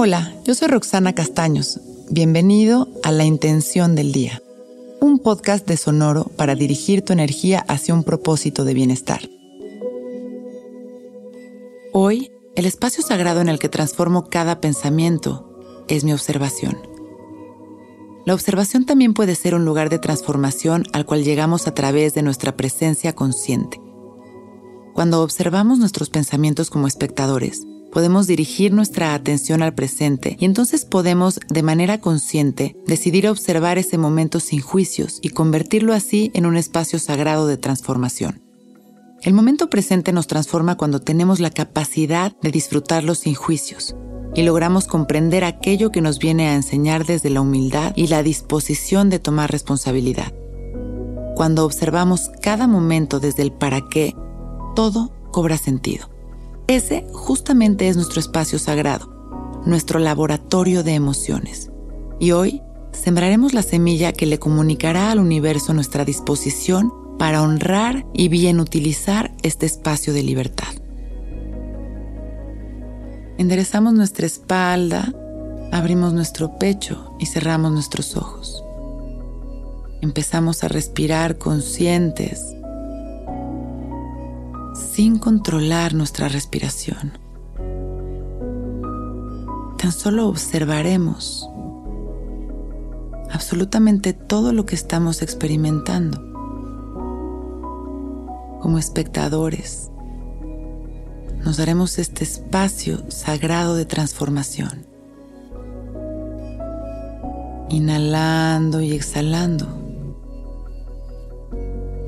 Hola, yo soy Roxana Castaños. Bienvenido a La Intención del Día, un podcast de Sonoro para dirigir tu energía hacia un propósito de bienestar. Hoy, el espacio sagrado en el que transformo cada pensamiento es mi observación. La observación también puede ser un lugar de transformación al cual llegamos a través de nuestra presencia consciente. Cuando observamos nuestros pensamientos como espectadores, podemos dirigir nuestra atención al presente y entonces podemos, de manera consciente, decidir observar ese momento sin juicios y convertirlo así en un espacio sagrado de transformación. El momento presente nos transforma cuando tenemos la capacidad de disfrutarlo sin juicios y logramos comprender aquello que nos viene a enseñar desde la humildad y la disposición de tomar responsabilidad. Cuando observamos cada momento desde el para qué, todo cobra sentido. Ese justamente es nuestro espacio sagrado, nuestro laboratorio de emociones. Y hoy sembraremos la semilla que le comunicará al universo nuestra disposición para honrar y bien utilizar este espacio de libertad. Enderezamos nuestra espalda, abrimos nuestro pecho y cerramos nuestros ojos. Empezamos a respirar conscientes sin controlar nuestra respiración. Tan solo observaremos absolutamente todo lo que estamos experimentando como espectadores. Nos daremos este espacio sagrado de transformación. Inhalando y exhalando.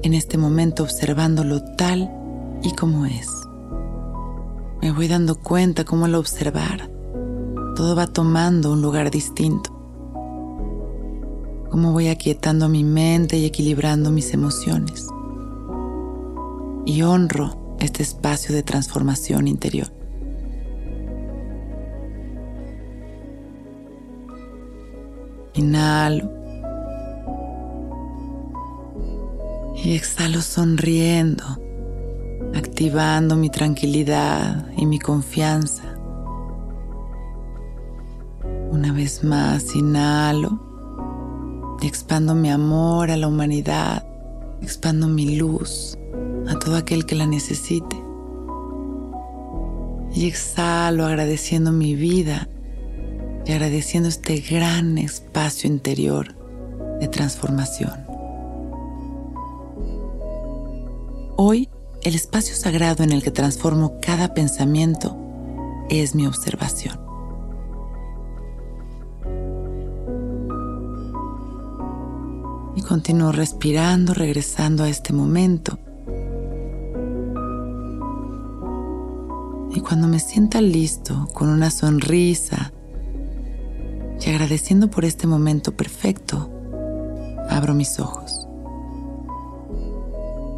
En este momento observándolo tal y como es. Me voy dando cuenta cómo al observar todo va tomando un lugar distinto. Cómo voy aquietando mi mente y equilibrando mis emociones. Y honro este espacio de transformación interior. Inhalo. Y exhalo sonriendo activando mi tranquilidad y mi confianza. Una vez más, inhalo y expando mi amor a la humanidad, expando mi luz a todo aquel que la necesite. Y exhalo agradeciendo mi vida y agradeciendo este gran espacio interior de transformación. Hoy el espacio sagrado en el que transformo cada pensamiento es mi observación. Y continúo respirando, regresando a este momento. Y cuando me sienta listo, con una sonrisa y agradeciendo por este momento perfecto, abro mis ojos.